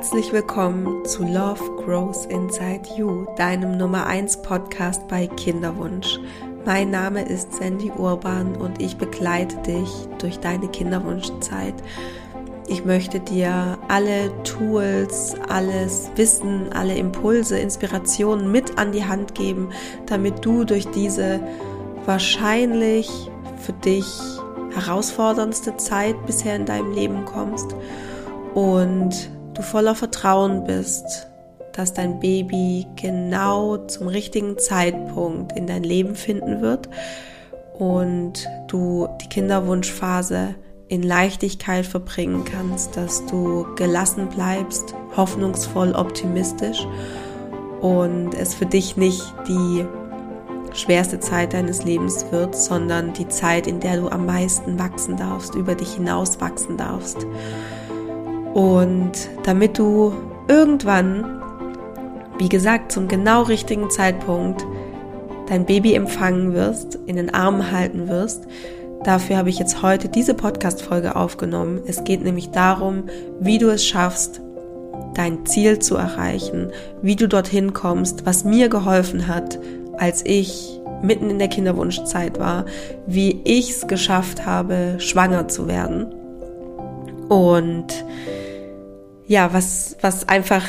Herzlich willkommen zu Love Grows Inside You, deinem Nummer 1 Podcast bei Kinderwunsch. Mein Name ist Sandy Urban und ich begleite dich durch deine Kinderwunschzeit. Ich möchte dir alle Tools, alles Wissen, alle Impulse, Inspirationen mit an die Hand geben, damit du durch diese wahrscheinlich für dich herausforderndste Zeit bisher in deinem Leben kommst und du voller Vertrauen bist, dass dein Baby genau zum richtigen Zeitpunkt in dein Leben finden wird und du die Kinderwunschphase in Leichtigkeit verbringen kannst, dass du gelassen bleibst, hoffnungsvoll, optimistisch und es für dich nicht die schwerste Zeit deines Lebens wird, sondern die Zeit, in der du am meisten wachsen darfst, über dich hinaus wachsen darfst. Und damit du irgendwann, wie gesagt, zum genau richtigen Zeitpunkt dein Baby empfangen wirst, in den Armen halten wirst, dafür habe ich jetzt heute diese Podcast-Folge aufgenommen. Es geht nämlich darum, wie du es schaffst, dein Ziel zu erreichen, wie du dorthin kommst, was mir geholfen hat, als ich mitten in der Kinderwunschzeit war, wie ich es geschafft habe, schwanger zu werden. Und ja, was, was einfach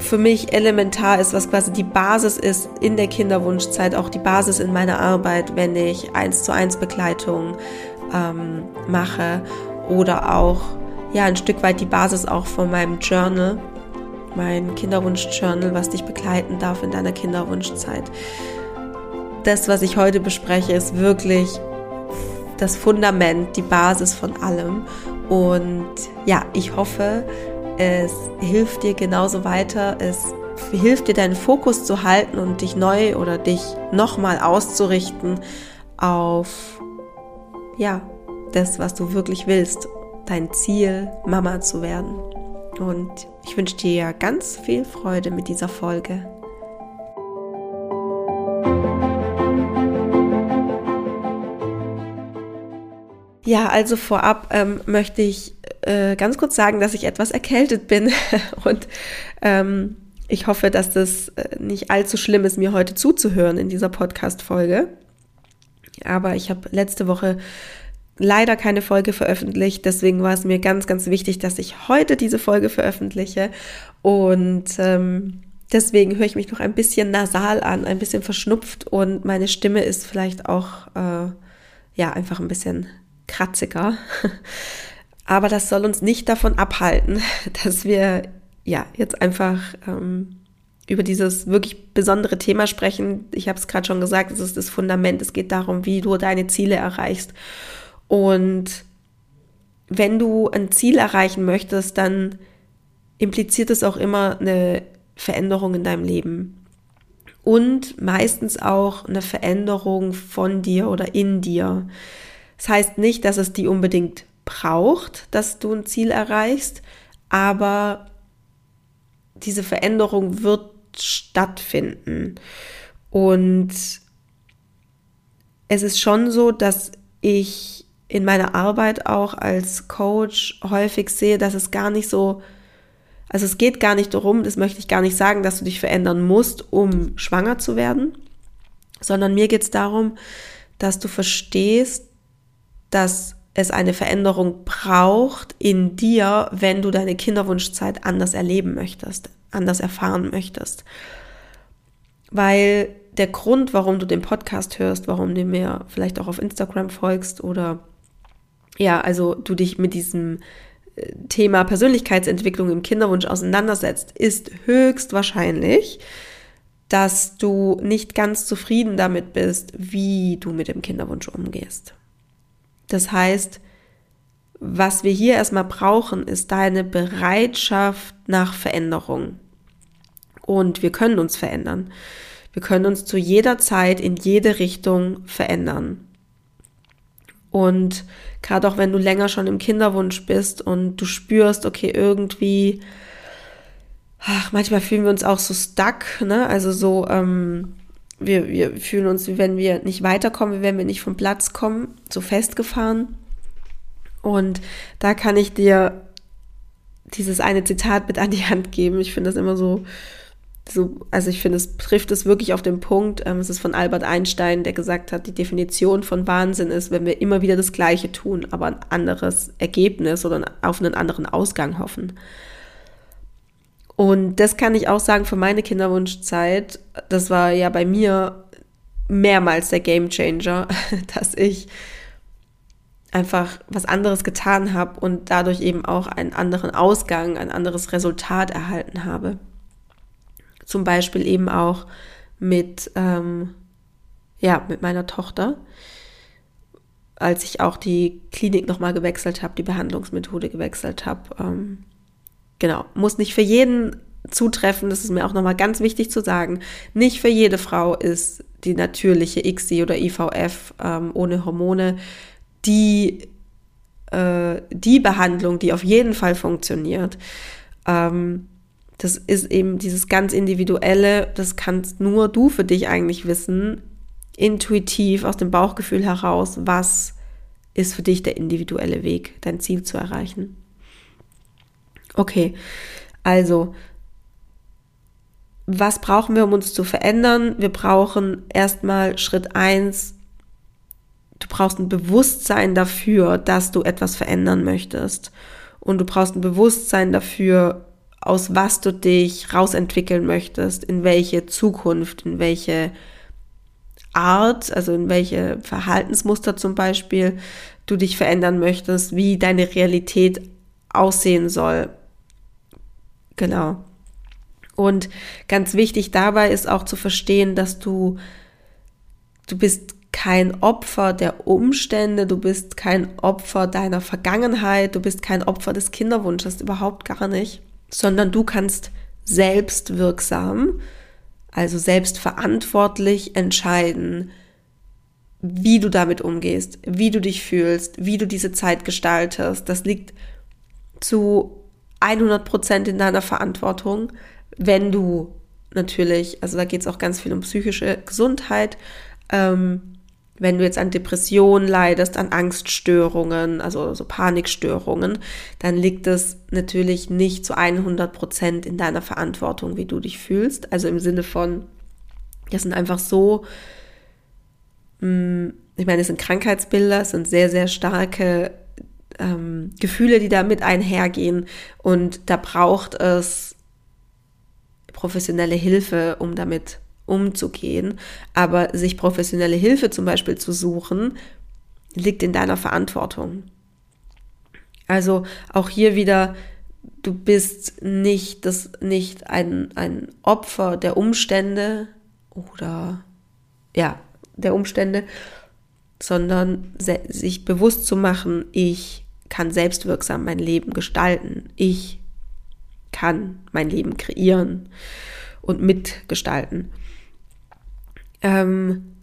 für mich elementar ist, was quasi die Basis ist in der Kinderwunschzeit, auch die Basis in meiner Arbeit, wenn ich eins zu eins Begleitung ähm, mache oder auch ja ein Stück weit die Basis auch von meinem Journal, mein Kinderwunsch-Journal, was dich begleiten darf in deiner Kinderwunschzeit. Das, was ich heute bespreche, ist wirklich das Fundament, die Basis von allem. Und ja, ich hoffe, es hilft dir genauso weiter. Es hilft dir, deinen Fokus zu halten und dich neu oder dich nochmal auszurichten auf, ja, das, was du wirklich willst. Dein Ziel, Mama zu werden. Und ich wünsche dir ganz viel Freude mit dieser Folge. Ja, also vorab ähm, möchte ich äh, ganz kurz sagen, dass ich etwas erkältet bin. Und ähm, ich hoffe, dass das äh, nicht allzu schlimm ist, mir heute zuzuhören in dieser Podcast-Folge. Aber ich habe letzte Woche leider keine Folge veröffentlicht, deswegen war es mir ganz, ganz wichtig, dass ich heute diese Folge veröffentliche. Und ähm, deswegen höre ich mich noch ein bisschen nasal an, ein bisschen verschnupft. Und meine Stimme ist vielleicht auch äh, ja einfach ein bisschen kratziger. Aber das soll uns nicht davon abhalten, dass wir ja jetzt einfach ähm, über dieses wirklich besondere Thema sprechen. Ich habe es gerade schon gesagt, es ist das Fundament. Es geht darum, wie du deine Ziele erreichst. Und wenn du ein Ziel erreichen möchtest, dann impliziert es auch immer eine Veränderung in deinem Leben. Und meistens auch eine Veränderung von dir oder in dir. Das heißt nicht, dass es die unbedingt braucht, dass du ein Ziel erreichst, aber diese Veränderung wird stattfinden. Und es ist schon so, dass ich in meiner Arbeit auch als Coach häufig sehe, dass es gar nicht so, also es geht gar nicht darum, das möchte ich gar nicht sagen, dass du dich verändern musst, um schwanger zu werden, sondern mir geht es darum, dass du verstehst, dass es eine Veränderung braucht in dir, wenn du deine Kinderwunschzeit anders erleben möchtest, anders erfahren möchtest. Weil der Grund, warum du den Podcast hörst, warum du mir vielleicht auch auf Instagram folgst oder ja, also du dich mit diesem äh, Thema Persönlichkeitsentwicklung im Kinderwunsch auseinandersetzt, ist höchstwahrscheinlich, dass du nicht ganz zufrieden damit bist, wie du mit dem Kinderwunsch umgehst. Das heißt, was wir hier erstmal brauchen, ist deine Bereitschaft nach Veränderung. Und wir können uns verändern. Wir können uns zu jeder Zeit in jede Richtung verändern. Und gerade auch wenn du länger schon im Kinderwunsch bist und du spürst, okay, irgendwie, ach, manchmal fühlen wir uns auch so stuck, ne? Also so, ähm, wir, wir fühlen uns, wie wenn wir nicht weiterkommen, wie wenn wir nicht vom Platz kommen, so festgefahren. Und da kann ich dir dieses eine Zitat mit an die Hand geben. Ich finde das immer so, so, also ich finde, es trifft es wirklich auf den Punkt. Ähm, es ist von Albert Einstein, der gesagt hat, die Definition von Wahnsinn ist, wenn wir immer wieder das Gleiche tun, aber ein anderes Ergebnis oder auf einen anderen Ausgang hoffen. Und das kann ich auch sagen für meine Kinderwunschzeit. Das war ja bei mir mehrmals der Game Changer, dass ich einfach was anderes getan habe und dadurch eben auch einen anderen Ausgang, ein anderes Resultat erhalten habe. Zum Beispiel eben auch mit, ähm, ja, mit meiner Tochter, als ich auch die Klinik nochmal gewechselt habe, die Behandlungsmethode gewechselt habe. Ähm, genau, muss nicht für jeden zutreffen, das ist mir auch nochmal ganz wichtig zu sagen. Nicht für jede Frau ist die natürliche ICSI oder IVF ähm, ohne Hormone die, äh, die Behandlung, die auf jeden Fall funktioniert. Ähm, das ist eben dieses ganz individuelle, das kannst nur du für dich eigentlich wissen, intuitiv aus dem Bauchgefühl heraus, was ist für dich der individuelle Weg, dein Ziel zu erreichen. Okay, also was brauchen wir, um uns zu verändern? Wir brauchen erstmal Schritt eins. Du brauchst ein Bewusstsein dafür, dass du etwas verändern möchtest. Und du brauchst ein Bewusstsein dafür, aus was du dich rausentwickeln möchtest, in welche Zukunft, in welche Art, also in welche Verhaltensmuster zum Beispiel du dich verändern möchtest, wie deine Realität aussehen soll. Genau. Und ganz wichtig dabei ist auch zu verstehen, dass du, du bist kein Opfer der Umstände, du bist kein Opfer deiner Vergangenheit, du bist kein Opfer des Kinderwunsches, überhaupt gar nicht, sondern du kannst selbstwirksam, also selbstverantwortlich entscheiden, wie du damit umgehst, wie du dich fühlst, wie du diese Zeit gestaltest. Das liegt zu 100 Prozent in deiner Verantwortung wenn du natürlich, also da geht es auch ganz viel um psychische Gesundheit, ähm, wenn du jetzt an Depressionen leidest, an Angststörungen, also so Panikstörungen, dann liegt es natürlich nicht zu 100 Prozent in deiner Verantwortung, wie du dich fühlst. Also im Sinne von, das sind einfach so, mm, ich meine, es sind Krankheitsbilder, es sind sehr, sehr starke ähm, Gefühle, die da mit einhergehen und da braucht es professionelle Hilfe, um damit umzugehen. Aber sich professionelle Hilfe zum Beispiel zu suchen, liegt in deiner Verantwortung. Also auch hier wieder, du bist nicht, das, nicht ein, ein Opfer der Umstände oder ja, der Umstände, sondern sich bewusst zu machen, ich kann selbstwirksam mein Leben gestalten. Ich kann mein Leben kreieren und mitgestalten. Ähm,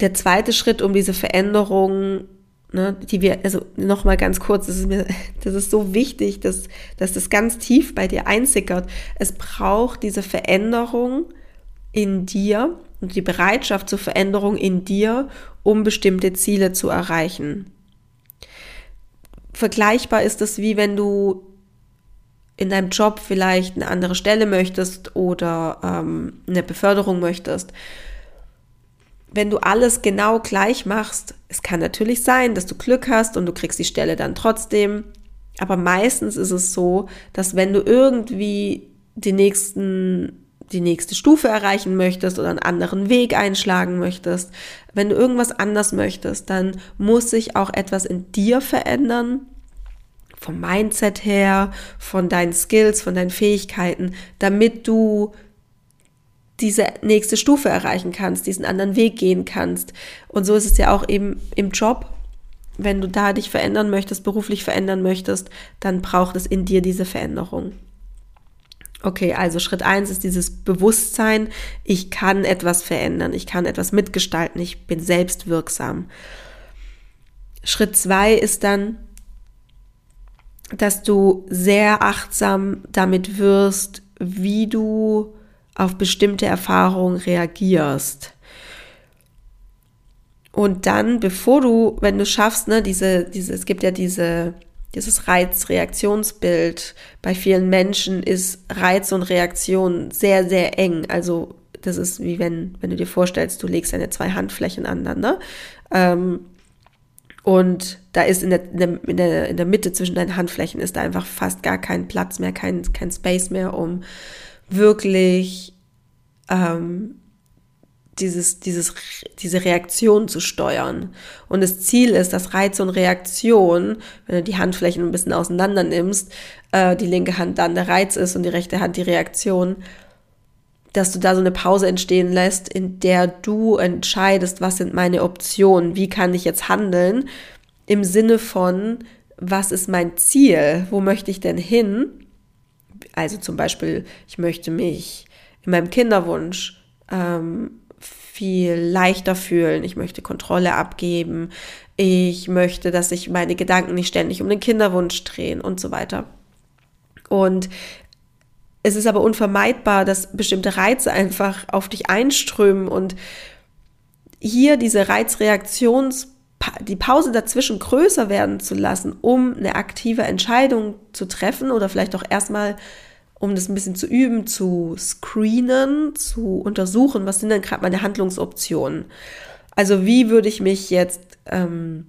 der zweite Schritt, um diese Veränderung, ne, die wir, also nochmal ganz kurz, das ist mir, das ist so wichtig, dass, dass das ganz tief bei dir einsickert. Es braucht diese Veränderung in dir und die Bereitschaft zur Veränderung in dir, um bestimmte Ziele zu erreichen. Vergleichbar ist es wie wenn du in deinem Job vielleicht eine andere Stelle möchtest oder ähm, eine Beförderung möchtest. Wenn du alles genau gleich machst, es kann natürlich sein, dass du Glück hast und du kriegst die Stelle dann trotzdem. Aber meistens ist es so, dass wenn du irgendwie die nächsten die nächste Stufe erreichen möchtest oder einen anderen Weg einschlagen möchtest, wenn du irgendwas anders möchtest, dann muss sich auch etwas in dir verändern, vom Mindset her, von deinen Skills, von deinen Fähigkeiten, damit du diese nächste Stufe erreichen kannst, diesen anderen Weg gehen kannst. Und so ist es ja auch eben im Job. Wenn du da dich verändern möchtest, beruflich verändern möchtest, dann braucht es in dir diese Veränderung. Okay, also Schritt eins ist dieses Bewusstsein, ich kann etwas verändern, ich kann etwas mitgestalten, ich bin selbstwirksam. Schritt zwei ist dann dass du sehr achtsam damit wirst, wie du auf bestimmte Erfahrungen reagierst. Und dann, bevor du, wenn du schaffst, ne, diese, diese, es gibt ja diese dieses Reiz-Reaktionsbild bei vielen Menschen ist Reiz und Reaktion sehr, sehr eng. Also das ist wie wenn, wenn du dir vorstellst, du legst deine zwei Handflächen aneinander. Ähm, und da ist in der, in, der, in der Mitte zwischen deinen Handflächen ist da einfach fast gar kein Platz mehr, kein, kein Space mehr, um wirklich ähm, dieses, dieses, diese Reaktion zu steuern. Und das Ziel ist, dass Reiz und Reaktion, wenn du die Handflächen ein bisschen auseinander nimmst, äh, die linke Hand dann der Reiz ist und die rechte Hand die Reaktion, dass du da so eine Pause entstehen lässt, in der du entscheidest, was sind meine Optionen, wie kann ich jetzt handeln, im Sinne von, was ist mein Ziel, wo möchte ich denn hin? Also zum Beispiel, ich möchte mich in meinem Kinderwunsch ähm, viel leichter fühlen. Ich möchte Kontrolle abgeben. Ich möchte, dass sich meine Gedanken nicht ständig um den Kinderwunsch drehen und so weiter. Und es ist aber unvermeidbar, dass bestimmte Reize einfach auf dich einströmen und hier diese Reizreaktions die Pause dazwischen größer werden zu lassen, um eine aktive Entscheidung zu treffen oder vielleicht auch erstmal um das ein bisschen zu üben, zu screenen, zu untersuchen, was sind denn gerade meine Handlungsoptionen. Also wie würde ich mich jetzt, ähm,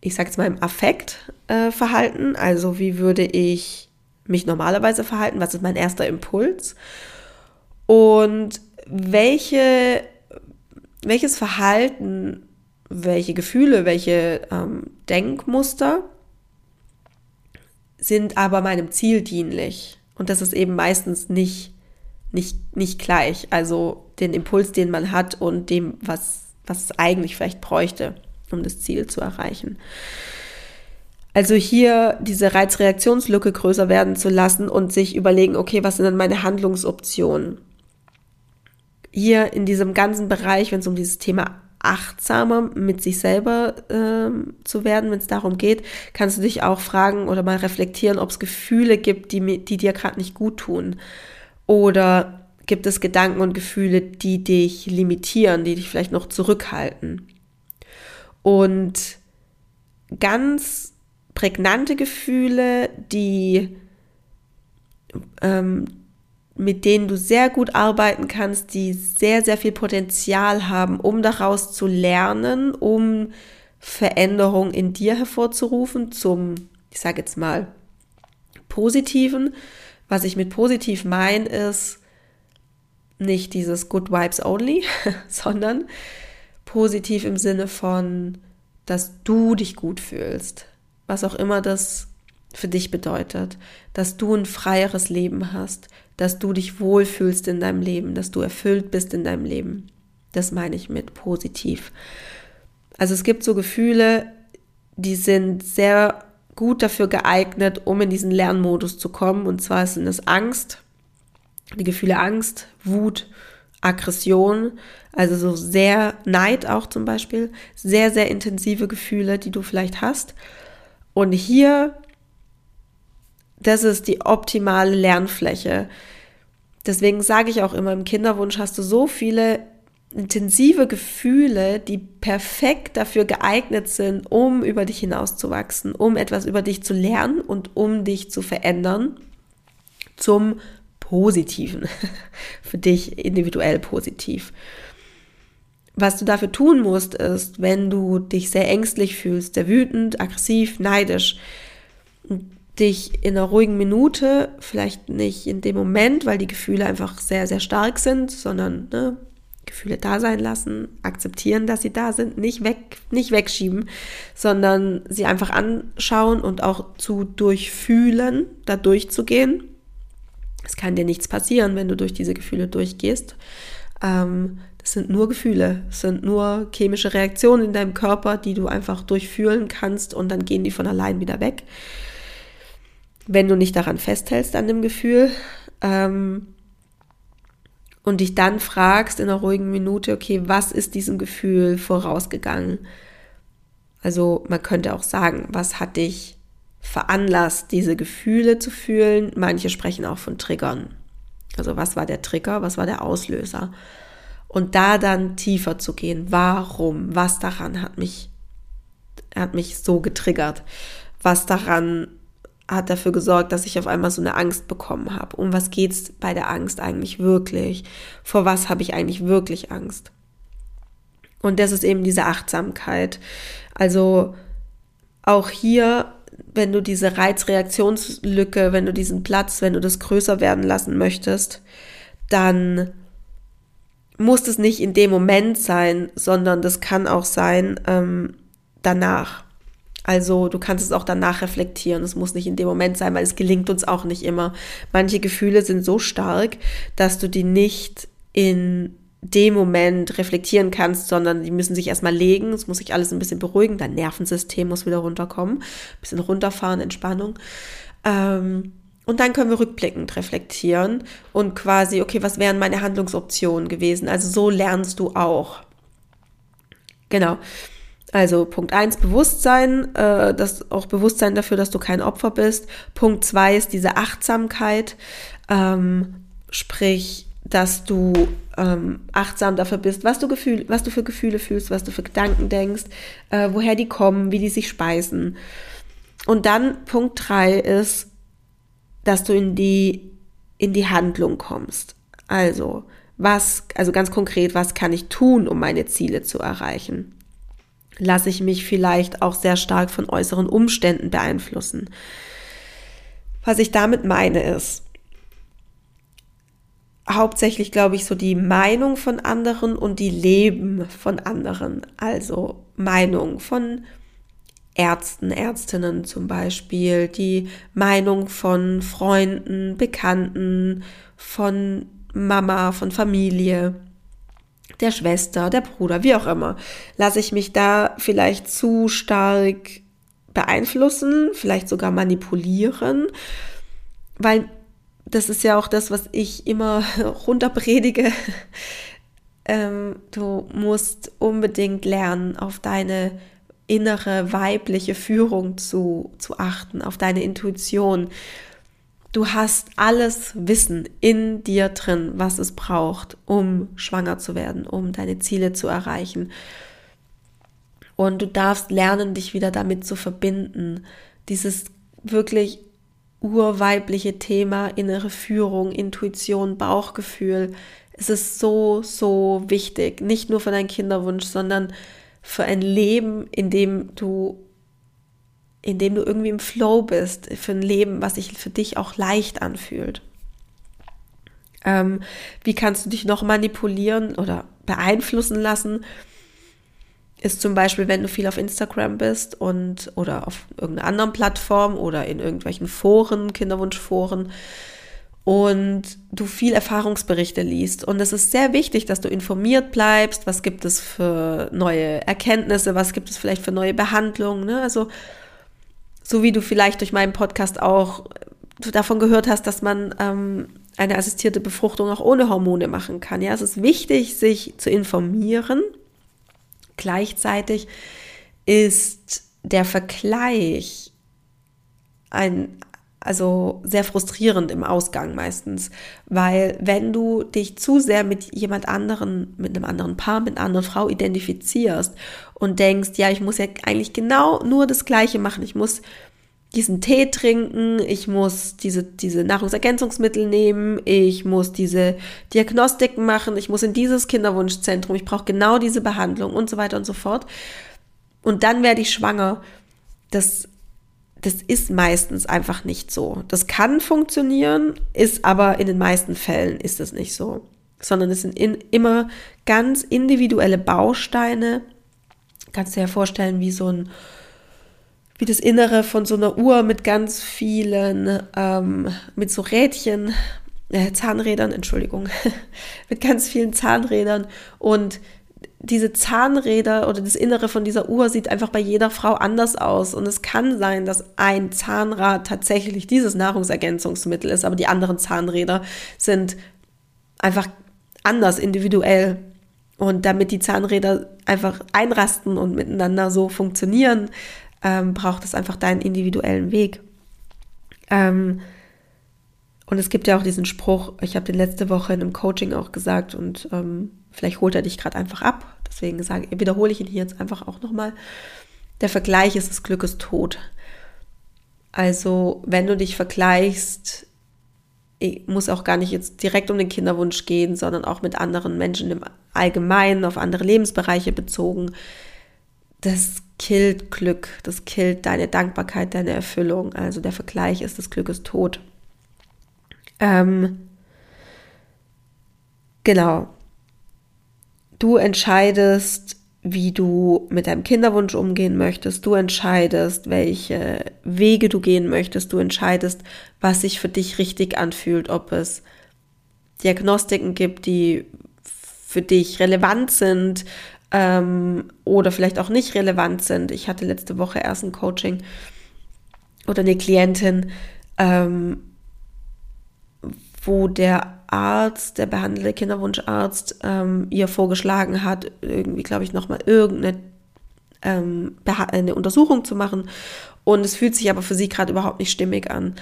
ich sage jetzt mal im Affekt äh, verhalten, also wie würde ich mich normalerweise verhalten, was ist mein erster Impuls und welche, welches Verhalten, welche Gefühle, welche ähm, Denkmuster sind aber meinem Ziel dienlich. Und das ist eben meistens nicht, nicht, nicht gleich. Also den Impuls, den man hat und dem, was, was es eigentlich vielleicht bräuchte, um das Ziel zu erreichen. Also hier diese Reizreaktionslücke größer werden zu lassen und sich überlegen, okay, was sind denn meine Handlungsoptionen? Hier in diesem ganzen Bereich, wenn es um dieses Thema achtsamer mit sich selber ähm, zu werden, wenn es darum geht, kannst du dich auch fragen oder mal reflektieren, ob es Gefühle gibt, die, die dir gerade nicht gut tun. Oder gibt es Gedanken und Gefühle, die dich limitieren, die dich vielleicht noch zurückhalten. Und ganz prägnante Gefühle, die ähm, mit denen du sehr gut arbeiten kannst, die sehr, sehr viel Potenzial haben, um daraus zu lernen, um Veränderung in dir hervorzurufen, zum, ich sage jetzt mal, positiven. Was ich mit positiv meine, ist nicht dieses Good Vibes Only, sondern positiv im Sinne von, dass du dich gut fühlst. Was auch immer das für dich bedeutet, dass du ein freieres Leben hast, dass du dich wohlfühlst in deinem Leben, dass du erfüllt bist in deinem Leben. Das meine ich mit positiv. Also es gibt so Gefühle, die sind sehr gut dafür geeignet, um in diesen Lernmodus zu kommen. Und zwar sind es Angst, die Gefühle Angst, Wut, Aggression, also so sehr Neid auch zum Beispiel, sehr, sehr intensive Gefühle, die du vielleicht hast. Und hier das ist die optimale Lernfläche. Deswegen sage ich auch immer, im Kinderwunsch hast du so viele intensive Gefühle, die perfekt dafür geeignet sind, um über dich hinauszuwachsen, um etwas über dich zu lernen und um dich zu verändern zum Positiven. Für dich individuell positiv. Was du dafür tun musst, ist, wenn du dich sehr ängstlich fühlst, sehr wütend, aggressiv, neidisch, dich in einer ruhigen Minute, vielleicht nicht in dem Moment, weil die Gefühle einfach sehr, sehr stark sind, sondern ne, Gefühle da sein lassen, akzeptieren, dass sie da sind, nicht weg, nicht wegschieben, sondern sie einfach anschauen und auch zu durchfühlen, da durchzugehen. Es kann dir nichts passieren, wenn du durch diese Gefühle durchgehst. Ähm, das sind nur Gefühle, es sind nur chemische Reaktionen in deinem Körper, die du einfach durchfühlen kannst und dann gehen die von allein wieder weg wenn du nicht daran festhältst an dem Gefühl ähm, und dich dann fragst in einer ruhigen Minute, okay, was ist diesem Gefühl vorausgegangen? Also man könnte auch sagen, was hat dich veranlasst, diese Gefühle zu fühlen? Manche sprechen auch von Triggern. Also was war der Trigger, was war der Auslöser? Und da dann tiefer zu gehen, warum, was daran hat mich, hat mich so getriggert? was daran hat dafür gesorgt, dass ich auf einmal so eine Angst bekommen habe. Um was geht's bei der Angst eigentlich wirklich? Vor was habe ich eigentlich wirklich Angst? Und das ist eben diese Achtsamkeit. Also auch hier, wenn du diese Reizreaktionslücke, wenn du diesen Platz, wenn du das größer werden lassen möchtest, dann muss es nicht in dem Moment sein, sondern das kann auch sein ähm, danach. Also du kannst es auch danach reflektieren. Es muss nicht in dem Moment sein, weil es gelingt uns auch nicht immer. Manche Gefühle sind so stark, dass du die nicht in dem Moment reflektieren kannst, sondern die müssen sich erstmal legen. Es muss sich alles ein bisschen beruhigen. Dein Nervensystem muss wieder runterkommen. Ein bisschen runterfahren, Entspannung. Ähm, und dann können wir rückblickend reflektieren und quasi, okay, was wären meine Handlungsoptionen gewesen? Also so lernst du auch. Genau. Also Punkt eins Bewusstsein, äh, das auch Bewusstsein dafür, dass du kein Opfer bist. Punkt zwei ist diese Achtsamkeit, ähm, sprich, dass du ähm, achtsam dafür bist, was du, Gefühl, was du für Gefühle fühlst, was du für Gedanken denkst, äh, woher die kommen, wie die sich speisen. Und dann Punkt drei ist, dass du in die, in die Handlung kommst. Also, was, also ganz konkret, was kann ich tun, um meine Ziele zu erreichen? Lasse ich mich vielleicht auch sehr stark von äußeren Umständen beeinflussen. Was ich damit meine ist, hauptsächlich glaube ich so die Meinung von anderen und die Leben von anderen. Also Meinung von Ärzten, Ärztinnen zum Beispiel, die Meinung von Freunden, Bekannten, von Mama, von Familie der Schwester, der Bruder, wie auch immer, lasse ich mich da vielleicht zu stark beeinflussen, vielleicht sogar manipulieren, weil das ist ja auch das, was ich immer runterpredige. ähm, du musst unbedingt lernen, auf deine innere weibliche Führung zu, zu achten, auf deine Intuition. Du hast alles Wissen in dir drin, was es braucht, um schwanger zu werden, um deine Ziele zu erreichen. Und du darfst lernen, dich wieder damit zu verbinden. Dieses wirklich urweibliche Thema, innere Führung, Intuition, Bauchgefühl. Es ist so, so wichtig. Nicht nur für deinen Kinderwunsch, sondern für ein Leben, in dem du in dem du irgendwie im Flow bist, für ein Leben, was sich für dich auch leicht anfühlt. Ähm, wie kannst du dich noch manipulieren oder beeinflussen lassen? Ist zum Beispiel, wenn du viel auf Instagram bist und oder auf irgendeiner anderen Plattform oder in irgendwelchen Foren, Kinderwunschforen und du viel Erfahrungsberichte liest. Und es ist sehr wichtig, dass du informiert bleibst. Was gibt es für neue Erkenntnisse? Was gibt es vielleicht für neue Behandlungen? Ne? Also so wie du vielleicht durch meinen Podcast auch davon gehört hast, dass man ähm, eine assistierte Befruchtung auch ohne Hormone machen kann. Ja, es ist wichtig, sich zu informieren. Gleichzeitig ist der Vergleich ein, also sehr frustrierend im Ausgang meistens, weil wenn du dich zu sehr mit jemand anderen, mit einem anderen Paar, mit einer anderen Frau identifizierst und denkst, ja, ich muss ja eigentlich genau nur das Gleiche machen, ich muss diesen Tee trinken, ich muss diese, diese Nahrungsergänzungsmittel nehmen, ich muss diese Diagnostiken machen, ich muss in dieses Kinderwunschzentrum, ich brauche genau diese Behandlung und so weiter und so fort. Und dann werde ich schwanger. Das das ist meistens einfach nicht so. Das kann funktionieren, ist aber in den meisten Fällen ist es nicht so, sondern es sind in, immer ganz individuelle Bausteine. Kannst du dir ja vorstellen, wie so ein, wie das Innere von so einer Uhr mit ganz vielen, ähm, mit so Rädchen, äh, Zahnrädern, Entschuldigung, mit ganz vielen Zahnrädern und diese Zahnräder oder das Innere von dieser Uhr sieht einfach bei jeder Frau anders aus. Und es kann sein, dass ein Zahnrad tatsächlich dieses Nahrungsergänzungsmittel ist, aber die anderen Zahnräder sind einfach anders, individuell. Und damit die Zahnräder einfach einrasten und miteinander so funktionieren, ähm, braucht es einfach deinen individuellen Weg. Ähm, und es gibt ja auch diesen Spruch, ich habe den letzte Woche in einem Coaching auch gesagt und ähm, vielleicht holt er dich gerade einfach ab. Deswegen sage, wiederhole ich ihn hier jetzt einfach auch nochmal. Der Vergleich ist des Glückes Tod. Also wenn du dich vergleichst, muss auch gar nicht jetzt direkt um den Kinderwunsch gehen, sondern auch mit anderen Menschen im Allgemeinen, auf andere Lebensbereiche bezogen. Das killt Glück, das killt deine Dankbarkeit, deine Erfüllung. Also der Vergleich ist, das Glück ist tot. Ähm, genau. Du entscheidest, wie du mit deinem Kinderwunsch umgehen möchtest. Du entscheidest, welche Wege du gehen möchtest. Du entscheidest, was sich für dich richtig anfühlt, ob es Diagnostiken gibt, die für dich relevant sind ähm, oder vielleicht auch nicht relevant sind. Ich hatte letzte Woche erst ein Coaching oder eine Klientin, ähm, wo der Arzt, der behandelte Kinderwunscharzt, ähm, ihr vorgeschlagen hat, irgendwie, glaube ich, nochmal irgendeine ähm, eine Untersuchung zu machen. Und es fühlt sich aber für sie gerade überhaupt nicht stimmig an.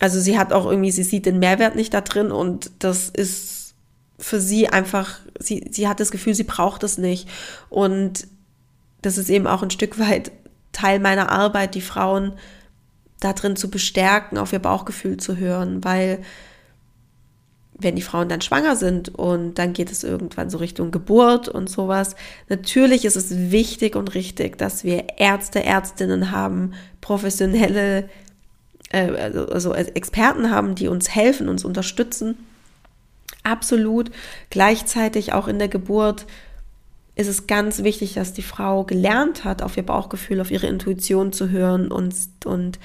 Also sie hat auch irgendwie, sie sieht den Mehrwert nicht da drin und das ist für sie einfach, sie, sie hat das Gefühl, sie braucht es nicht. Und das ist eben auch ein Stück weit Teil meiner Arbeit, die Frauen da drin zu bestärken, auf ihr Bauchgefühl zu hören, weil wenn die Frauen dann schwanger sind und dann geht es irgendwann so Richtung Geburt und sowas. Natürlich ist es wichtig und richtig, dass wir Ärzte, Ärztinnen haben, professionelle, äh, also, also Experten haben, die uns helfen, uns unterstützen. Absolut. Gleichzeitig auch in der Geburt ist es ganz wichtig, dass die Frau gelernt hat, auf ihr Bauchgefühl, auf ihre Intuition zu hören und, und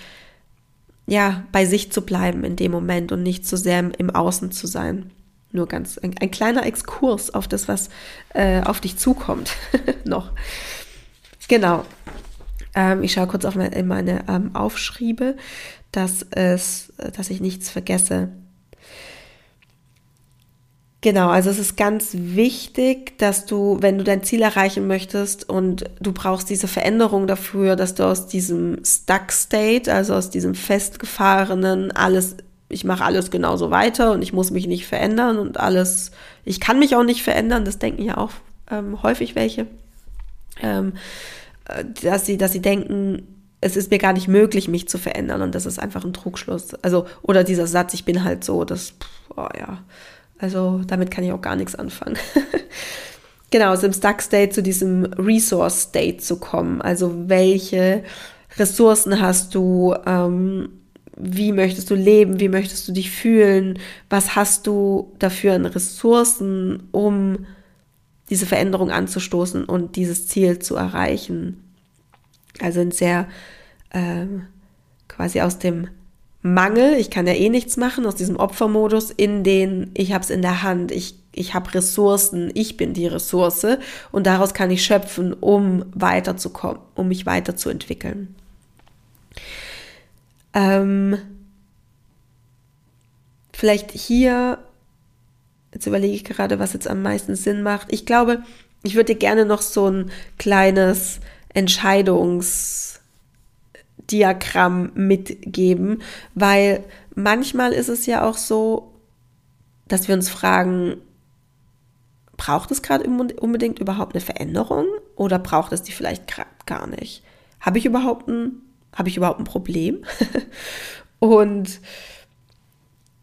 ja, bei sich zu bleiben in dem Moment und nicht zu so sehr im, Außen zu sein. Nur ganz ein, ein kleiner Exkurs auf das, was äh, auf dich zukommt noch. Genau. Ähm, ich schaue kurz auf meine, in meine ähm, Aufschriebe, dass, es, dass ich nichts vergesse. Genau, also es ist ganz wichtig, dass du, wenn du dein Ziel erreichen möchtest und du brauchst diese Veränderung dafür, dass du aus diesem Stuck State, also aus diesem festgefahrenen, alles, ich mache alles genauso weiter und ich muss mich nicht verändern und alles, ich kann mich auch nicht verändern, das denken ja auch ähm, häufig welche, ähm, äh, dass sie, dass sie denken, es ist mir gar nicht möglich, mich zu verändern und das ist einfach ein Trugschluss. Also, oder dieser Satz, ich bin halt so, das, oh ja, also damit kann ich auch gar nichts anfangen. genau, aus dem Stuck State zu diesem Resource State zu kommen. Also welche Ressourcen hast du? Ähm, wie möchtest du leben? Wie möchtest du dich fühlen? Was hast du dafür an Ressourcen, um diese Veränderung anzustoßen und dieses Ziel zu erreichen? Also ein sehr äh, quasi aus dem Mangel, ich kann ja eh nichts machen, aus diesem Opfermodus in den, ich habe es in der Hand, ich, ich habe Ressourcen, ich bin die Ressource und daraus kann ich schöpfen, um weiterzukommen, um mich weiterzuentwickeln. Ähm, vielleicht hier, jetzt überlege ich gerade, was jetzt am meisten Sinn macht. Ich glaube, ich würde dir gerne noch so ein kleines Entscheidungs- Diagramm mitgeben, weil manchmal ist es ja auch so, dass wir uns fragen, braucht es gerade unbedingt überhaupt eine Veränderung oder braucht es die vielleicht gar nicht? Habe ich überhaupt ein, habe ich überhaupt ein Problem? Und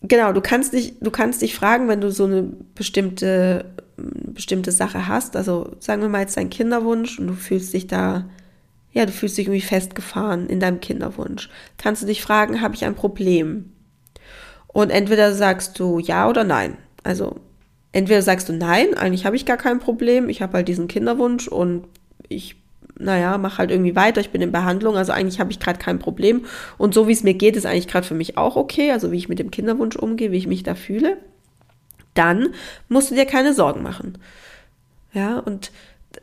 genau, du kannst dich, du kannst dich fragen, wenn du so eine bestimmte, bestimmte Sache hast, also sagen wir mal jetzt dein Kinderwunsch und du fühlst dich da ja, du fühlst dich irgendwie festgefahren in deinem Kinderwunsch. Kannst du dich fragen, habe ich ein Problem? Und entweder sagst du ja oder nein. Also entweder sagst du nein, eigentlich habe ich gar kein Problem, ich habe halt diesen Kinderwunsch und ich, naja, mache halt irgendwie weiter, ich bin in Behandlung, also eigentlich habe ich gerade kein Problem. Und so wie es mir geht, ist eigentlich gerade für mich auch okay, also wie ich mit dem Kinderwunsch umgehe, wie ich mich da fühle. Dann musst du dir keine Sorgen machen. Ja, und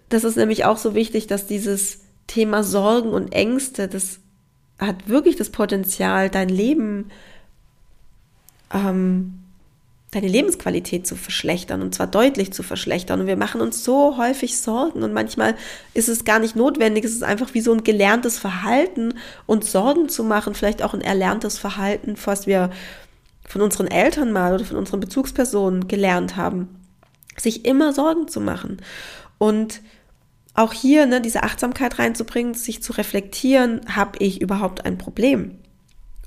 das ist nämlich auch so wichtig, dass dieses Thema Sorgen und Ängste, das hat wirklich das Potenzial, dein Leben, ähm, deine Lebensqualität zu verschlechtern und zwar deutlich zu verschlechtern. Und wir machen uns so häufig Sorgen und manchmal ist es gar nicht notwendig. Es ist einfach wie so ein gelerntes Verhalten, uns Sorgen zu machen, vielleicht auch ein erlerntes Verhalten, was wir von unseren Eltern mal oder von unseren Bezugspersonen gelernt haben, sich immer Sorgen zu machen. Und auch hier ne, diese Achtsamkeit reinzubringen, sich zu reflektieren, habe ich überhaupt ein Problem?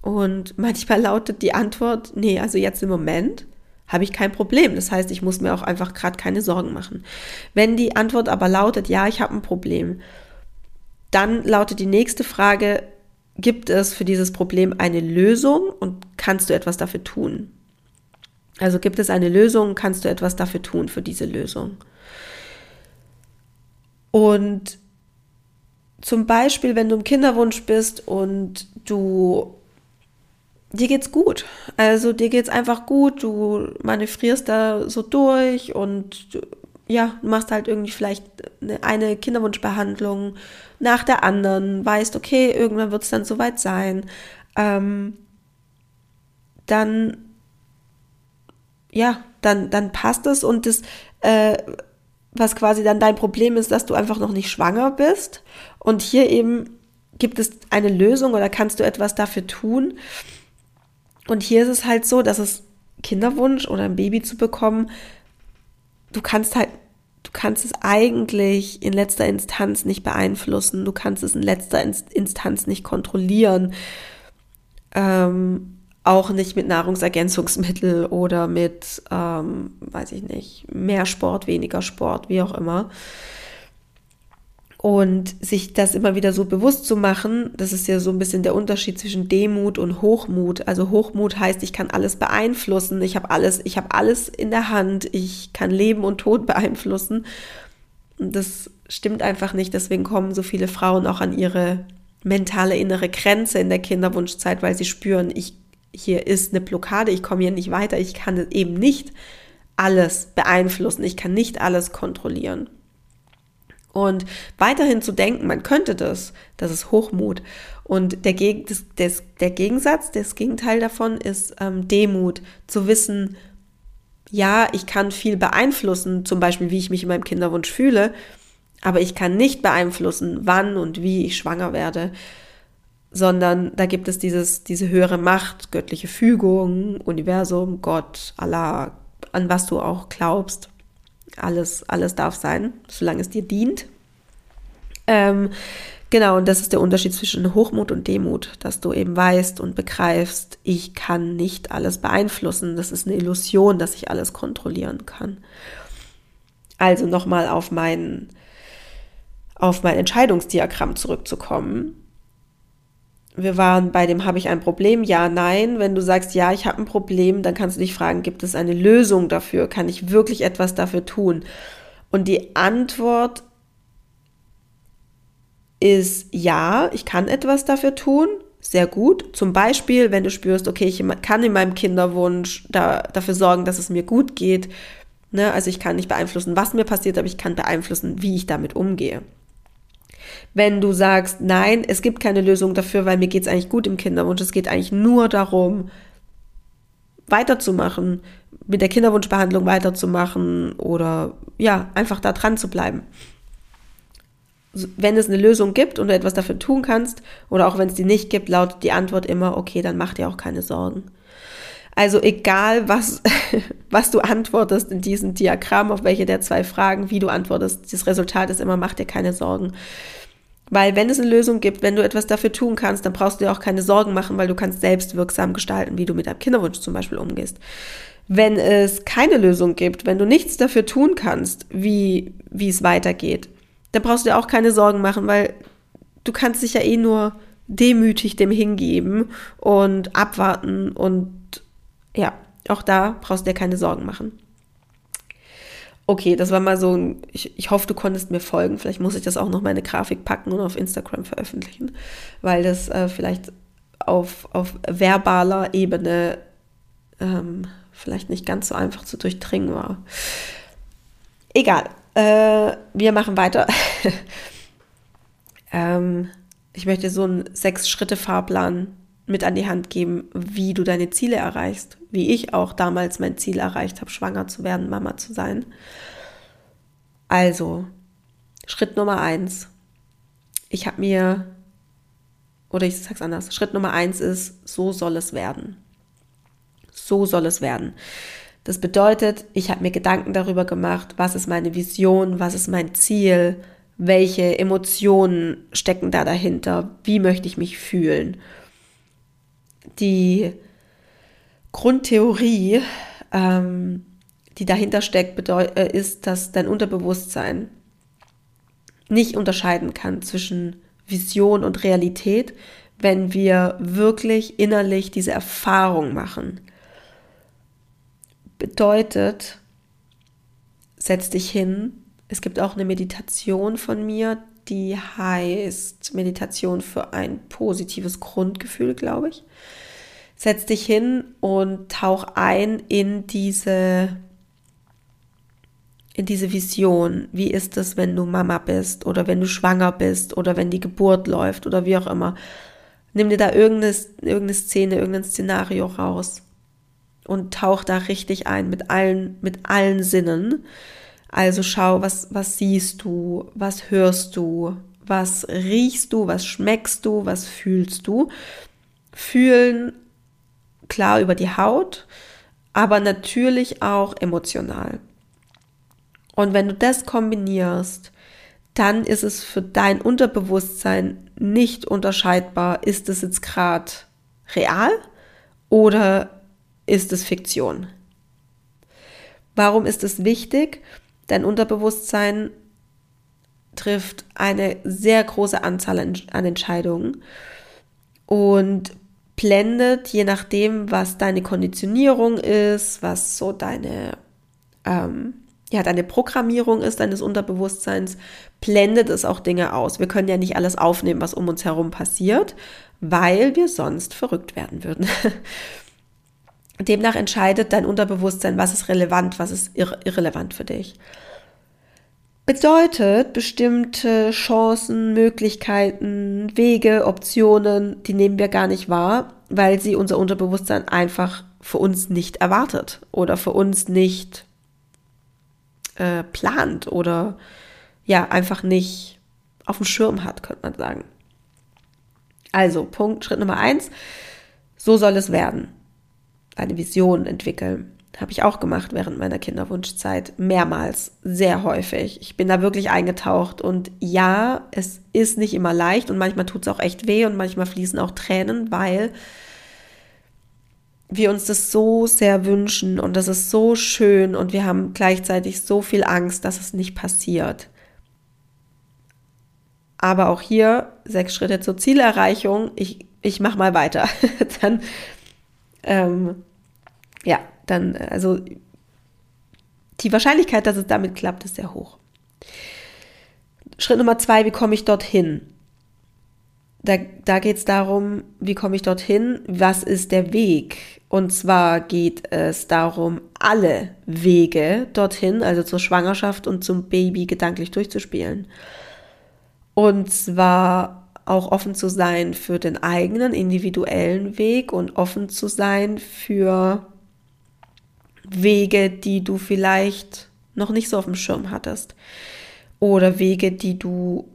Und manchmal lautet die Antwort, nee, also jetzt im Moment habe ich kein Problem. Das heißt, ich muss mir auch einfach gerade keine Sorgen machen. Wenn die Antwort aber lautet, ja, ich habe ein Problem, dann lautet die nächste Frage, gibt es für dieses Problem eine Lösung und kannst du etwas dafür tun? Also gibt es eine Lösung, kannst du etwas dafür tun für diese Lösung? Und zum Beispiel, wenn du im Kinderwunsch bist und du dir geht's gut. Also dir geht's einfach gut, du manövrierst da so durch und du, ja, machst halt irgendwie vielleicht eine, Kinderwunschbehandlung nach der anderen, weißt, okay, irgendwann wird es dann soweit sein. Ähm, dann, ja, dann, dann passt es und das, äh, was quasi dann dein Problem ist, dass du einfach noch nicht schwanger bist. Und hier eben gibt es eine Lösung oder kannst du etwas dafür tun. Und hier ist es halt so, dass es Kinderwunsch oder ein Baby zu bekommen, du kannst halt, du kannst es eigentlich in letzter Instanz nicht beeinflussen, du kannst es in letzter Instanz nicht kontrollieren. Ähm, auch nicht mit Nahrungsergänzungsmittel oder mit, ähm, weiß ich nicht, mehr Sport, weniger Sport, wie auch immer. Und sich das immer wieder so bewusst zu machen, das ist ja so ein bisschen der Unterschied zwischen Demut und Hochmut. Also Hochmut heißt, ich kann alles beeinflussen, ich habe alles, ich habe alles in der Hand, ich kann Leben und Tod beeinflussen. Und das stimmt einfach nicht, deswegen kommen so viele Frauen auch an ihre mentale innere Grenze in der Kinderwunschzeit, weil sie spüren, ich hier ist eine Blockade, ich komme hier nicht weiter, ich kann eben nicht alles beeinflussen, ich kann nicht alles kontrollieren. Und weiterhin zu denken, man könnte das, das ist Hochmut. Und der, Geg das, das, der Gegensatz, das Gegenteil davon ist ähm, Demut. Zu wissen, ja, ich kann viel beeinflussen, zum Beispiel wie ich mich in meinem Kinderwunsch fühle, aber ich kann nicht beeinflussen, wann und wie ich schwanger werde, sondern da gibt es dieses, diese höhere Macht, göttliche Fügung, Universum, Gott, Allah, an was du auch glaubst. Alles, alles darf sein, solange es dir dient. Ähm, genau, und das ist der Unterschied zwischen Hochmut und Demut, dass du eben weißt und begreifst, ich kann nicht alles beeinflussen. Das ist eine Illusion, dass ich alles kontrollieren kann. Also nochmal auf mein, auf mein Entscheidungsdiagramm zurückzukommen wir waren bei dem, habe ich ein Problem? Ja, nein. Wenn du sagst, ja, ich habe ein Problem, dann kannst du dich fragen, gibt es eine Lösung dafür? Kann ich wirklich etwas dafür tun? Und die Antwort ist ja, ich kann etwas dafür tun. Sehr gut. Zum Beispiel, wenn du spürst, okay, ich kann in meinem Kinderwunsch da, dafür sorgen, dass es mir gut geht. Ne? Also ich kann nicht beeinflussen, was mir passiert, aber ich kann beeinflussen, wie ich damit umgehe. Wenn du sagst, nein, es gibt keine Lösung dafür, weil mir geht es eigentlich gut im Kinderwunsch, es geht eigentlich nur darum, weiterzumachen, mit der Kinderwunschbehandlung weiterzumachen oder ja, einfach da dran zu bleiben. Wenn es eine Lösung gibt und du etwas dafür tun kannst, oder auch wenn es die nicht gibt, lautet die Antwort immer, okay, dann mach dir auch keine Sorgen. Also egal, was, was du antwortest in diesem Diagramm, auf welche der zwei Fragen, wie du antwortest, das Resultat ist immer, mach dir keine Sorgen. Weil wenn es eine Lösung gibt, wenn du etwas dafür tun kannst, dann brauchst du dir auch keine Sorgen machen, weil du kannst selbst wirksam gestalten, wie du mit deinem Kinderwunsch zum Beispiel umgehst. Wenn es keine Lösung gibt, wenn du nichts dafür tun kannst, wie, wie es weitergeht, dann brauchst du dir auch keine Sorgen machen, weil du kannst dich ja eh nur demütig dem hingeben und abwarten und ja, auch da brauchst du dir keine Sorgen machen. Okay, das war mal so ein, ich, ich hoffe, du konntest mir folgen. Vielleicht muss ich das auch noch meine Grafik packen und auf Instagram veröffentlichen, weil das äh, vielleicht auf, auf verbaler Ebene ähm, vielleicht nicht ganz so einfach zu durchdringen war. Egal, äh, wir machen weiter. ähm, ich möchte so einen Sechs-Schritte-Fahrplan mit an die Hand geben, wie du deine Ziele erreichst, wie ich auch damals mein Ziel erreicht habe, schwanger zu werden, Mama zu sein. Also, Schritt Nummer eins. Ich habe mir, oder ich sag's anders, Schritt Nummer eins ist, so soll es werden. So soll es werden. Das bedeutet, ich habe mir Gedanken darüber gemacht, was ist meine Vision, was ist mein Ziel, welche Emotionen stecken da dahinter, wie möchte ich mich fühlen die Grundtheorie, ähm, die dahinter steckt, äh, ist, dass dein Unterbewusstsein nicht unterscheiden kann zwischen Vision und Realität, wenn wir wirklich innerlich diese Erfahrung machen. Bedeutet, setz dich hin. Es gibt auch eine Meditation von mir, die heißt Meditation für ein positives Grundgefühl, glaube ich. Setz dich hin und tauch ein in diese in diese Vision. Wie ist es, wenn du Mama bist oder wenn du schwanger bist oder wenn die Geburt läuft oder wie auch immer. Nimm dir da irgendeine, irgendeine Szene, irgendein Szenario raus und tauch da richtig ein mit allen, mit allen Sinnen. Also schau, was, was siehst du, was hörst du, was riechst du, was schmeckst du, was fühlst du. Fühlen klar über die Haut, aber natürlich auch emotional. Und wenn du das kombinierst, dann ist es für dein Unterbewusstsein nicht unterscheidbar, ist es jetzt gerade real oder ist es Fiktion. Warum ist es wichtig? Dein Unterbewusstsein trifft eine sehr große Anzahl an Entscheidungen und blendet, je nachdem, was deine Konditionierung ist, was so deine, ähm, ja, deine Programmierung ist, deines Unterbewusstseins, blendet es auch Dinge aus. Wir können ja nicht alles aufnehmen, was um uns herum passiert, weil wir sonst verrückt werden würden. Demnach entscheidet dein Unterbewusstsein, was ist relevant, was ist irre irrelevant für dich. Bedeutet, bestimmte Chancen, Möglichkeiten, Wege, Optionen, die nehmen wir gar nicht wahr, weil sie unser Unterbewusstsein einfach für uns nicht erwartet oder für uns nicht äh, plant oder ja, einfach nicht auf dem Schirm hat, könnte man sagen. Also, Punkt, Schritt Nummer eins, so soll es werden eine Vision entwickeln. Habe ich auch gemacht während meiner Kinderwunschzeit. Mehrmals, sehr häufig. Ich bin da wirklich eingetaucht. Und ja, es ist nicht immer leicht und manchmal tut es auch echt weh und manchmal fließen auch Tränen, weil wir uns das so sehr wünschen und das ist so schön und wir haben gleichzeitig so viel Angst, dass es nicht passiert. Aber auch hier sechs Schritte zur Zielerreichung. Ich, ich mache mal weiter. Dann ähm, ja, dann, also die Wahrscheinlichkeit, dass es damit klappt, ist sehr hoch. Schritt Nummer zwei, wie komme ich dorthin? Da, da geht es darum, wie komme ich dorthin? Was ist der Weg? Und zwar geht es darum, alle Wege dorthin, also zur Schwangerschaft und zum Baby, gedanklich durchzuspielen. Und zwar auch offen zu sein für den eigenen individuellen Weg und offen zu sein für Wege, die du vielleicht noch nicht so auf dem Schirm hattest oder Wege, die du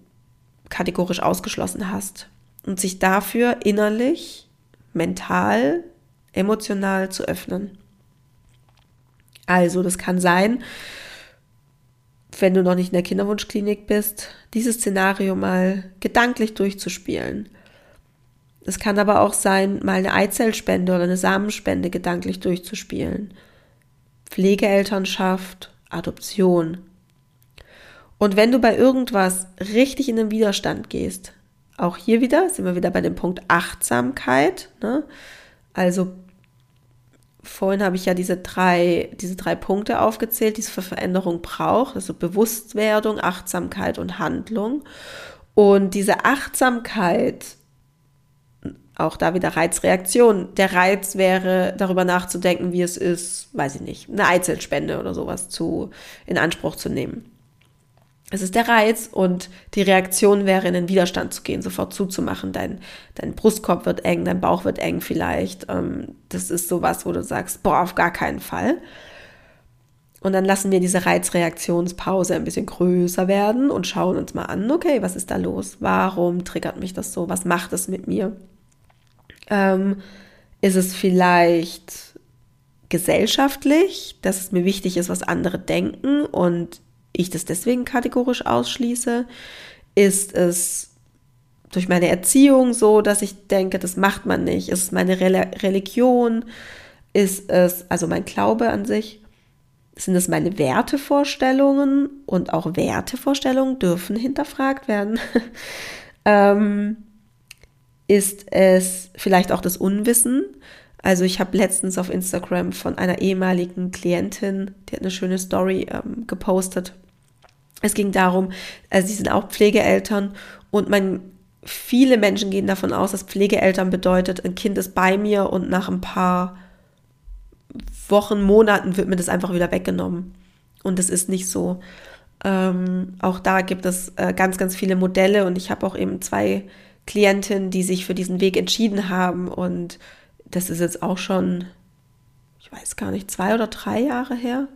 kategorisch ausgeschlossen hast und sich dafür innerlich, mental, emotional zu öffnen. Also, das kann sein, wenn du noch nicht in der Kinderwunschklinik bist, dieses Szenario mal gedanklich durchzuspielen. Es kann aber auch sein, mal eine Eizellspende oder eine Samenspende gedanklich durchzuspielen. Pflegeelternschaft, Adoption. Und wenn du bei irgendwas richtig in den Widerstand gehst, auch hier wieder sind wir wieder bei dem Punkt Achtsamkeit. Ne? Also vorhin habe ich ja diese drei, diese drei Punkte aufgezählt, die es für Veränderung braucht, also Bewusstwerdung, Achtsamkeit und Handlung. Und diese Achtsamkeit, auch da wieder Reizreaktion. Der Reiz wäre, darüber nachzudenken, wie es ist, weiß ich nicht, eine Eizellspende oder sowas zu, in Anspruch zu nehmen. Es ist der Reiz und die Reaktion wäre, in den Widerstand zu gehen, sofort zuzumachen. Dein, dein Brustkorb wird eng, dein Bauch wird eng vielleicht. Ähm, das ist sowas, wo du sagst, boah, auf gar keinen Fall. Und dann lassen wir diese Reizreaktionspause ein bisschen größer werden und schauen uns mal an, okay, was ist da los? Warum triggert mich das so? Was macht es mit mir? Ähm, ist es vielleicht gesellschaftlich, dass es mir wichtig ist, was andere denken und ich das deswegen kategorisch ausschließe? Ist es durch meine Erziehung so, dass ich denke, das macht man nicht. Ist es meine Religion? Ist es, also mein Glaube an sich? Sind es meine Wertevorstellungen? Und auch Wertevorstellungen dürfen hinterfragt werden. ähm, ist es vielleicht auch das Unwissen? Also ich habe letztens auf Instagram von einer ehemaligen Klientin, die hat eine schöne Story ähm, gepostet. Es ging darum, also sie sind auch Pflegeeltern und man viele Menschen gehen davon aus, dass Pflegeeltern bedeutet, ein Kind ist bei mir und nach ein paar Wochen, Monaten wird mir das einfach wieder weggenommen. Und das ist nicht so. Ähm, auch da gibt es äh, ganz, ganz viele Modelle und ich habe auch eben zwei Klientinnen, die sich für diesen Weg entschieden haben und das ist jetzt auch schon, ich weiß gar nicht, zwei oder drei Jahre her.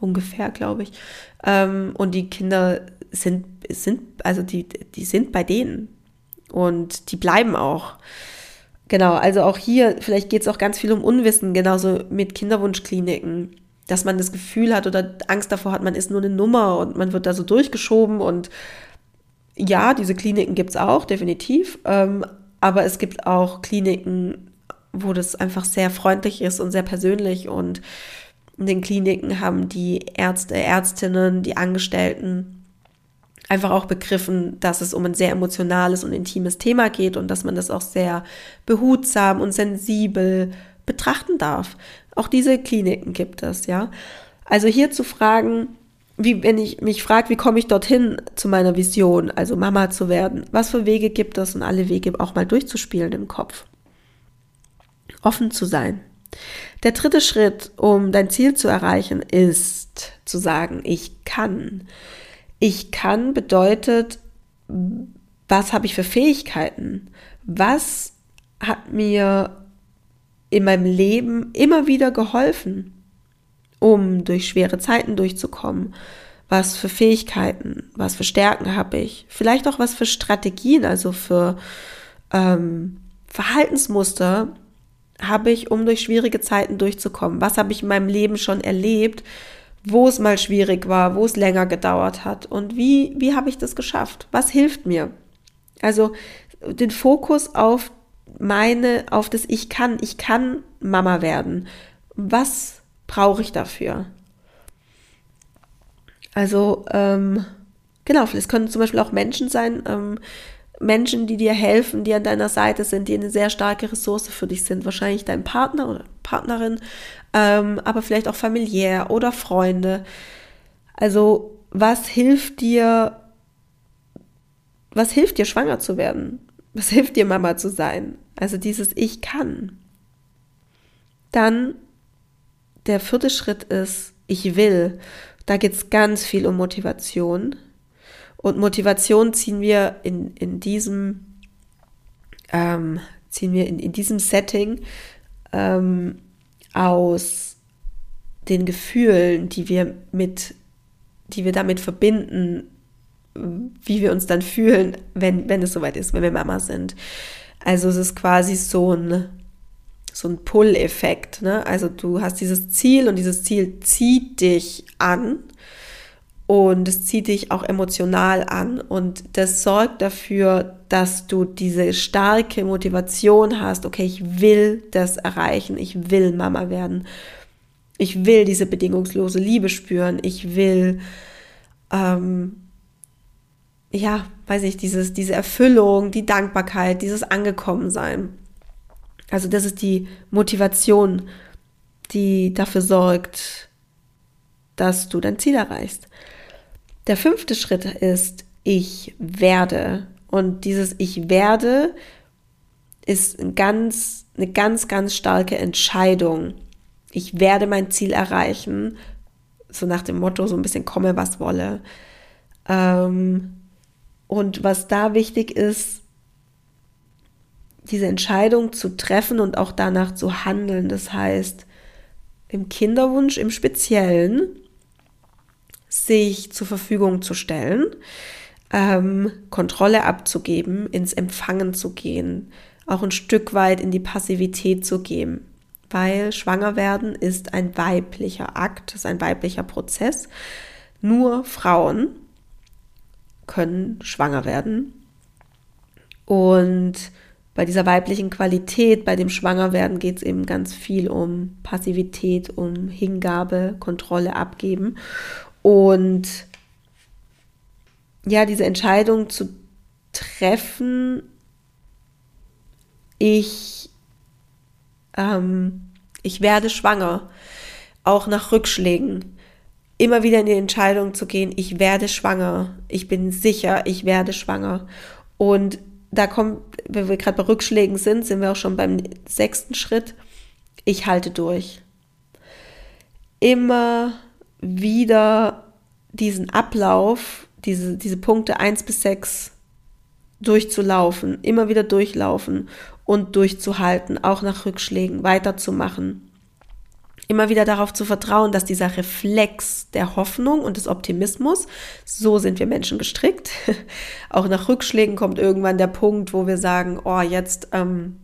Ungefähr, glaube ich. Ähm, und die Kinder sind, sind, also die, die sind bei denen. Und die bleiben auch. Genau, also auch hier, vielleicht geht es auch ganz viel um Unwissen, genauso mit Kinderwunschkliniken, dass man das Gefühl hat oder Angst davor hat, man ist nur eine Nummer und man wird da so durchgeschoben. Und ja, diese Kliniken gibt es auch, definitiv. Ähm, aber es gibt auch Kliniken, wo das einfach sehr freundlich ist und sehr persönlich. Und in den Kliniken haben die Ärzte, Ärztinnen, die Angestellten einfach auch begriffen, dass es um ein sehr emotionales und intimes Thema geht und dass man das auch sehr behutsam und sensibel betrachten darf. Auch diese Kliniken gibt es, ja. Also hier zu fragen, wie wenn ich mich frage, wie komme ich dorthin zu meiner Vision, also Mama zu werden, was für Wege gibt es und alle Wege auch mal durchzuspielen im Kopf. Offen zu sein. Der dritte Schritt, um dein Ziel zu erreichen, ist zu sagen, ich kann. Ich kann bedeutet, was habe ich für Fähigkeiten? Was hat mir in meinem Leben immer wieder geholfen, um durch schwere Zeiten durchzukommen? Was für Fähigkeiten, was für Stärken habe ich? Vielleicht auch was für Strategien, also für ähm, Verhaltensmuster habe ich, um durch schwierige Zeiten durchzukommen? Was habe ich in meinem Leben schon erlebt, wo es mal schwierig war, wo es länger gedauert hat und wie, wie habe ich das geschafft? Was hilft mir? Also den Fokus auf meine, auf das Ich kann, ich kann Mama werden. Was brauche ich dafür? Also, ähm, genau, es können zum Beispiel auch Menschen sein, ähm, Menschen, die dir helfen, die an deiner Seite sind, die eine sehr starke Ressource für dich sind. Wahrscheinlich dein Partner oder Partnerin, ähm, aber vielleicht auch familiär oder Freunde. Also was hilft dir, was hilft dir, schwanger zu werden? Was hilft dir, Mama zu sein? Also dieses Ich kann. Dann der vierte Schritt ist, ich will. Da geht es ganz viel um Motivation. Und Motivation ziehen wir in, in diesem, ähm, ziehen wir in, in diesem Setting ähm, aus den Gefühlen, die wir mit, die wir damit verbinden, wie wir uns dann fühlen, wenn, wenn es soweit ist, wenn wir Mama sind. Also es ist quasi so ein, so ein Pull-Effekt. Ne? Also du hast dieses Ziel und dieses Ziel zieht dich an und es zieht dich auch emotional an und das sorgt dafür, dass du diese starke Motivation hast, okay, ich will das erreichen, ich will Mama werden, ich will diese bedingungslose Liebe spüren, ich will, ähm, ja, weiß ich, dieses, diese Erfüllung, die Dankbarkeit, dieses Angekommensein. Also das ist die Motivation, die dafür sorgt, dass du dein Ziel erreichst. Der fünfte Schritt ist, ich werde. Und dieses Ich werde ist ein ganz, eine ganz, ganz starke Entscheidung. Ich werde mein Ziel erreichen. So nach dem Motto, so ein bisschen komme, was wolle. Ähm, und was da wichtig ist, diese Entscheidung zu treffen und auch danach zu handeln. Das heißt, im Kinderwunsch im Speziellen sich zur Verfügung zu stellen, ähm, Kontrolle abzugeben, ins Empfangen zu gehen, auch ein Stück weit in die Passivität zu gehen. Weil schwanger werden ist ein weiblicher Akt, ist ein weiblicher Prozess. Nur Frauen können schwanger werden. Und bei dieser weiblichen Qualität, bei dem Schwangerwerden geht es eben ganz viel um Passivität, um Hingabe, Kontrolle abgeben. Und ja, diese Entscheidung zu treffen, ich, ähm, ich werde schwanger, auch nach Rückschlägen. Immer wieder in die Entscheidung zu gehen, ich werde schwanger, ich bin sicher, ich werde schwanger. Und da kommt, wenn wir gerade bei Rückschlägen sind, sind wir auch schon beim sechsten Schritt. Ich halte durch. Immer wieder diesen Ablauf, diese, diese Punkte eins bis sechs durchzulaufen, immer wieder durchlaufen und durchzuhalten, auch nach Rückschlägen weiterzumachen. Immer wieder darauf zu vertrauen, dass dieser Reflex der Hoffnung und des Optimismus, so sind wir Menschen gestrickt, auch nach Rückschlägen kommt irgendwann der Punkt, wo wir sagen, oh, jetzt, ähm,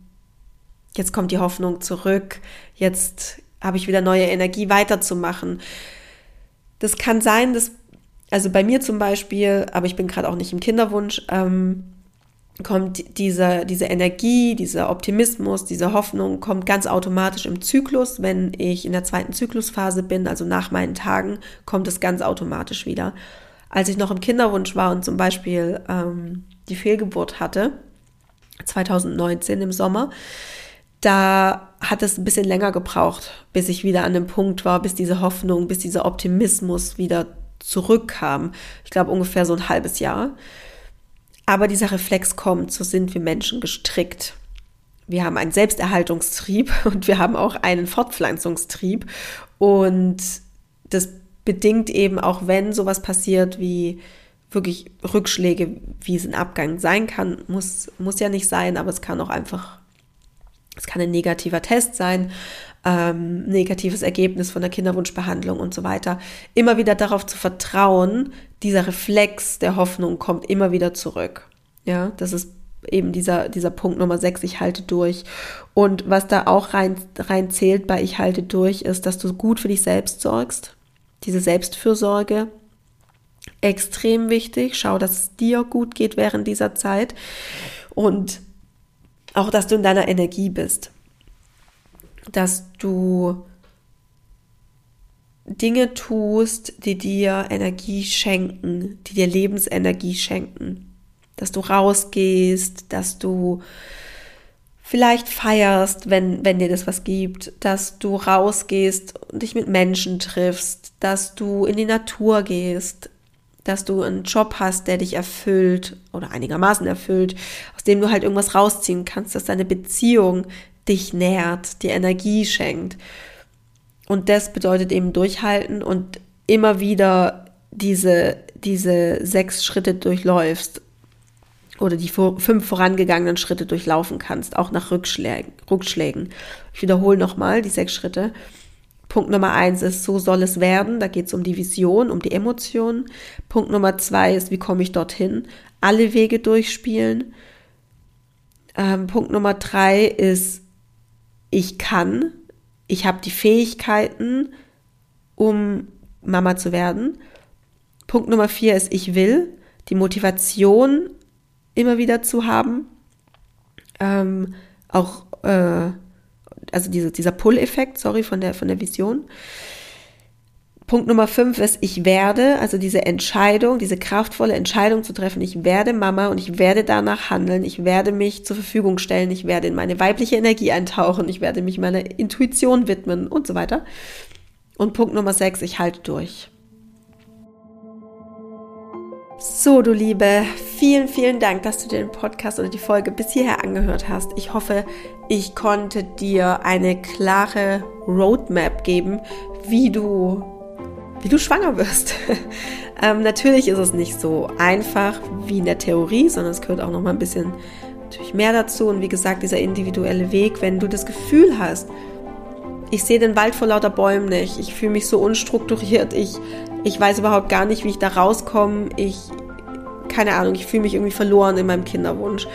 jetzt kommt die Hoffnung zurück, jetzt habe ich wieder neue Energie weiterzumachen. Das kann sein, dass, also bei mir zum Beispiel, aber ich bin gerade auch nicht im Kinderwunsch, ähm, kommt diese, diese Energie, dieser Optimismus, diese Hoffnung kommt ganz automatisch im Zyklus. Wenn ich in der zweiten Zyklusphase bin, also nach meinen Tagen, kommt es ganz automatisch wieder. Als ich noch im Kinderwunsch war und zum Beispiel ähm, die Fehlgeburt hatte, 2019 im Sommer, da hat es ein bisschen länger gebraucht, bis ich wieder an dem Punkt war, bis diese Hoffnung, bis dieser Optimismus wieder zurückkam. Ich glaube ungefähr so ein halbes Jahr. Aber dieser Reflex kommt, so sind wir Menschen gestrickt. Wir haben einen Selbsterhaltungstrieb und wir haben auch einen Fortpflanzungstrieb. Und das bedingt eben auch, wenn sowas passiert wie wirklich Rückschläge, wie es ein Abgang sein kann, muss, muss ja nicht sein, aber es kann auch einfach, es kann ein negativer Test sein, ähm, negatives Ergebnis von der Kinderwunschbehandlung und so weiter, immer wieder darauf zu vertrauen, dieser Reflex der Hoffnung kommt immer wieder zurück. Ja, das ist eben dieser, dieser Punkt Nummer sechs, ich halte durch. Und was da auch rein, rein zählt bei ich halte durch, ist, dass du gut für dich selbst sorgst. Diese Selbstfürsorge, extrem wichtig. Schau, dass es dir gut geht während dieser Zeit. Und auch, dass du in deiner Energie bist. Dass du Dinge tust, die dir Energie schenken, die dir Lebensenergie schenken. Dass du rausgehst, dass du vielleicht feierst, wenn, wenn dir das was gibt, dass du rausgehst und dich mit Menschen triffst, dass du in die Natur gehst, dass du einen Job hast, der dich erfüllt oder einigermaßen erfüllt, aus dem du halt irgendwas rausziehen kannst, dass deine Beziehung dich nährt, dir Energie schenkt. Und das bedeutet eben durchhalten und immer wieder diese, diese sechs Schritte durchläufst oder die fünf vorangegangenen Schritte durchlaufen kannst, auch nach Rückschlägen. Rückschlägen. Ich wiederhole nochmal die sechs Schritte. Punkt Nummer eins ist, so soll es werden. Da geht es um die Vision, um die Emotionen. Punkt Nummer zwei ist, wie komme ich dorthin? Alle Wege durchspielen. Ähm, Punkt Nummer drei ist, ich kann, ich habe die Fähigkeiten, um Mama zu werden. Punkt Nummer vier ist, ich will, die Motivation immer wieder zu haben. Ähm, auch, äh, also diese, dieser Pull-Effekt, sorry, von der, von der Vision. Punkt Nummer fünf ist, ich werde, also diese Entscheidung, diese kraftvolle Entscheidung zu treffen, ich werde Mama und ich werde danach handeln, ich werde mich zur Verfügung stellen, ich werde in meine weibliche Energie eintauchen, ich werde mich meiner Intuition widmen und so weiter. Und Punkt Nummer sechs, ich halte durch. So, du Liebe, vielen, vielen Dank, dass du den Podcast oder die Folge bis hierher angehört hast. Ich hoffe, ich konnte dir eine klare Roadmap geben, wie du wie du schwanger wirst. ähm, natürlich ist es nicht so einfach wie in der Theorie, sondern es gehört auch noch mal ein bisschen natürlich mehr dazu. Und wie gesagt, dieser individuelle Weg, wenn du das Gefühl hast, ich sehe den Wald vor lauter Bäumen nicht, ich fühle mich so unstrukturiert, ich, ich weiß überhaupt gar nicht, wie ich da rauskomme, ich, keine Ahnung, ich fühle mich irgendwie verloren in meinem Kinderwunsch,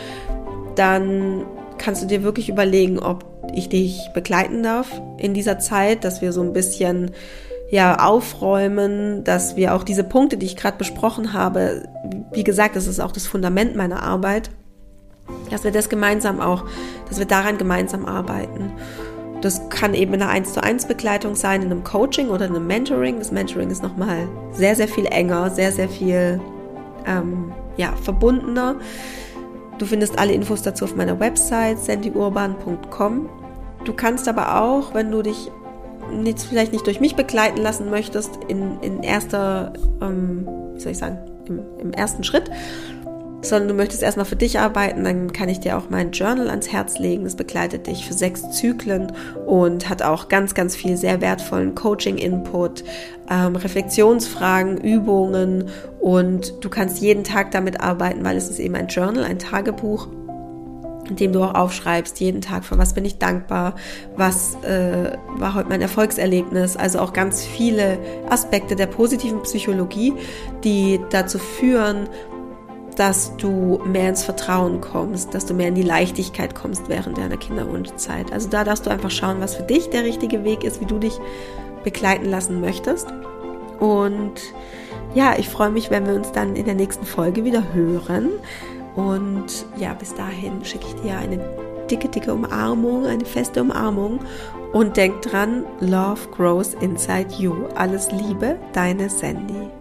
dann kannst du dir wirklich überlegen, ob ich dich begleiten darf in dieser Zeit, dass wir so ein bisschen ja aufräumen, dass wir auch diese Punkte, die ich gerade besprochen habe, wie gesagt, das ist auch das Fundament meiner Arbeit, dass wir das gemeinsam auch, dass wir daran gemeinsam arbeiten. Das kann eben in einer 1 zu 1 Begleitung sein, in einem Coaching oder in einem Mentoring. Das Mentoring ist nochmal sehr, sehr viel enger, sehr, sehr viel ähm, ja, verbundener. Du findest alle Infos dazu auf meiner Website sandyurban.com. Du kannst aber auch, wenn du dich jetzt vielleicht nicht durch mich begleiten lassen möchtest, in, in erster, ähm, wie soll ich sagen, im, im ersten Schritt, sondern du möchtest erstmal für dich arbeiten, dann kann ich dir auch mein Journal ans Herz legen. Das begleitet dich für sechs Zyklen und hat auch ganz, ganz viel sehr wertvollen Coaching-Input, ähm, Reflexionsfragen, Übungen und du kannst jeden Tag damit arbeiten, weil es ist eben ein Journal, ein Tagebuch in dem du auch aufschreibst, jeden Tag, für was bin ich dankbar, was äh, war heute mein Erfolgserlebnis, also auch ganz viele Aspekte der positiven Psychologie, die dazu führen, dass du mehr ins Vertrauen kommst, dass du mehr in die Leichtigkeit kommst während deiner Kinderwunschzeit. Also da darfst du einfach schauen, was für dich der richtige Weg ist, wie du dich begleiten lassen möchtest. Und ja, ich freue mich, wenn wir uns dann in der nächsten Folge wieder hören. Und ja, bis dahin schicke ich dir eine dicke, dicke Umarmung, eine feste Umarmung. Und denk dran, Love grows inside you. Alles Liebe, deine Sandy.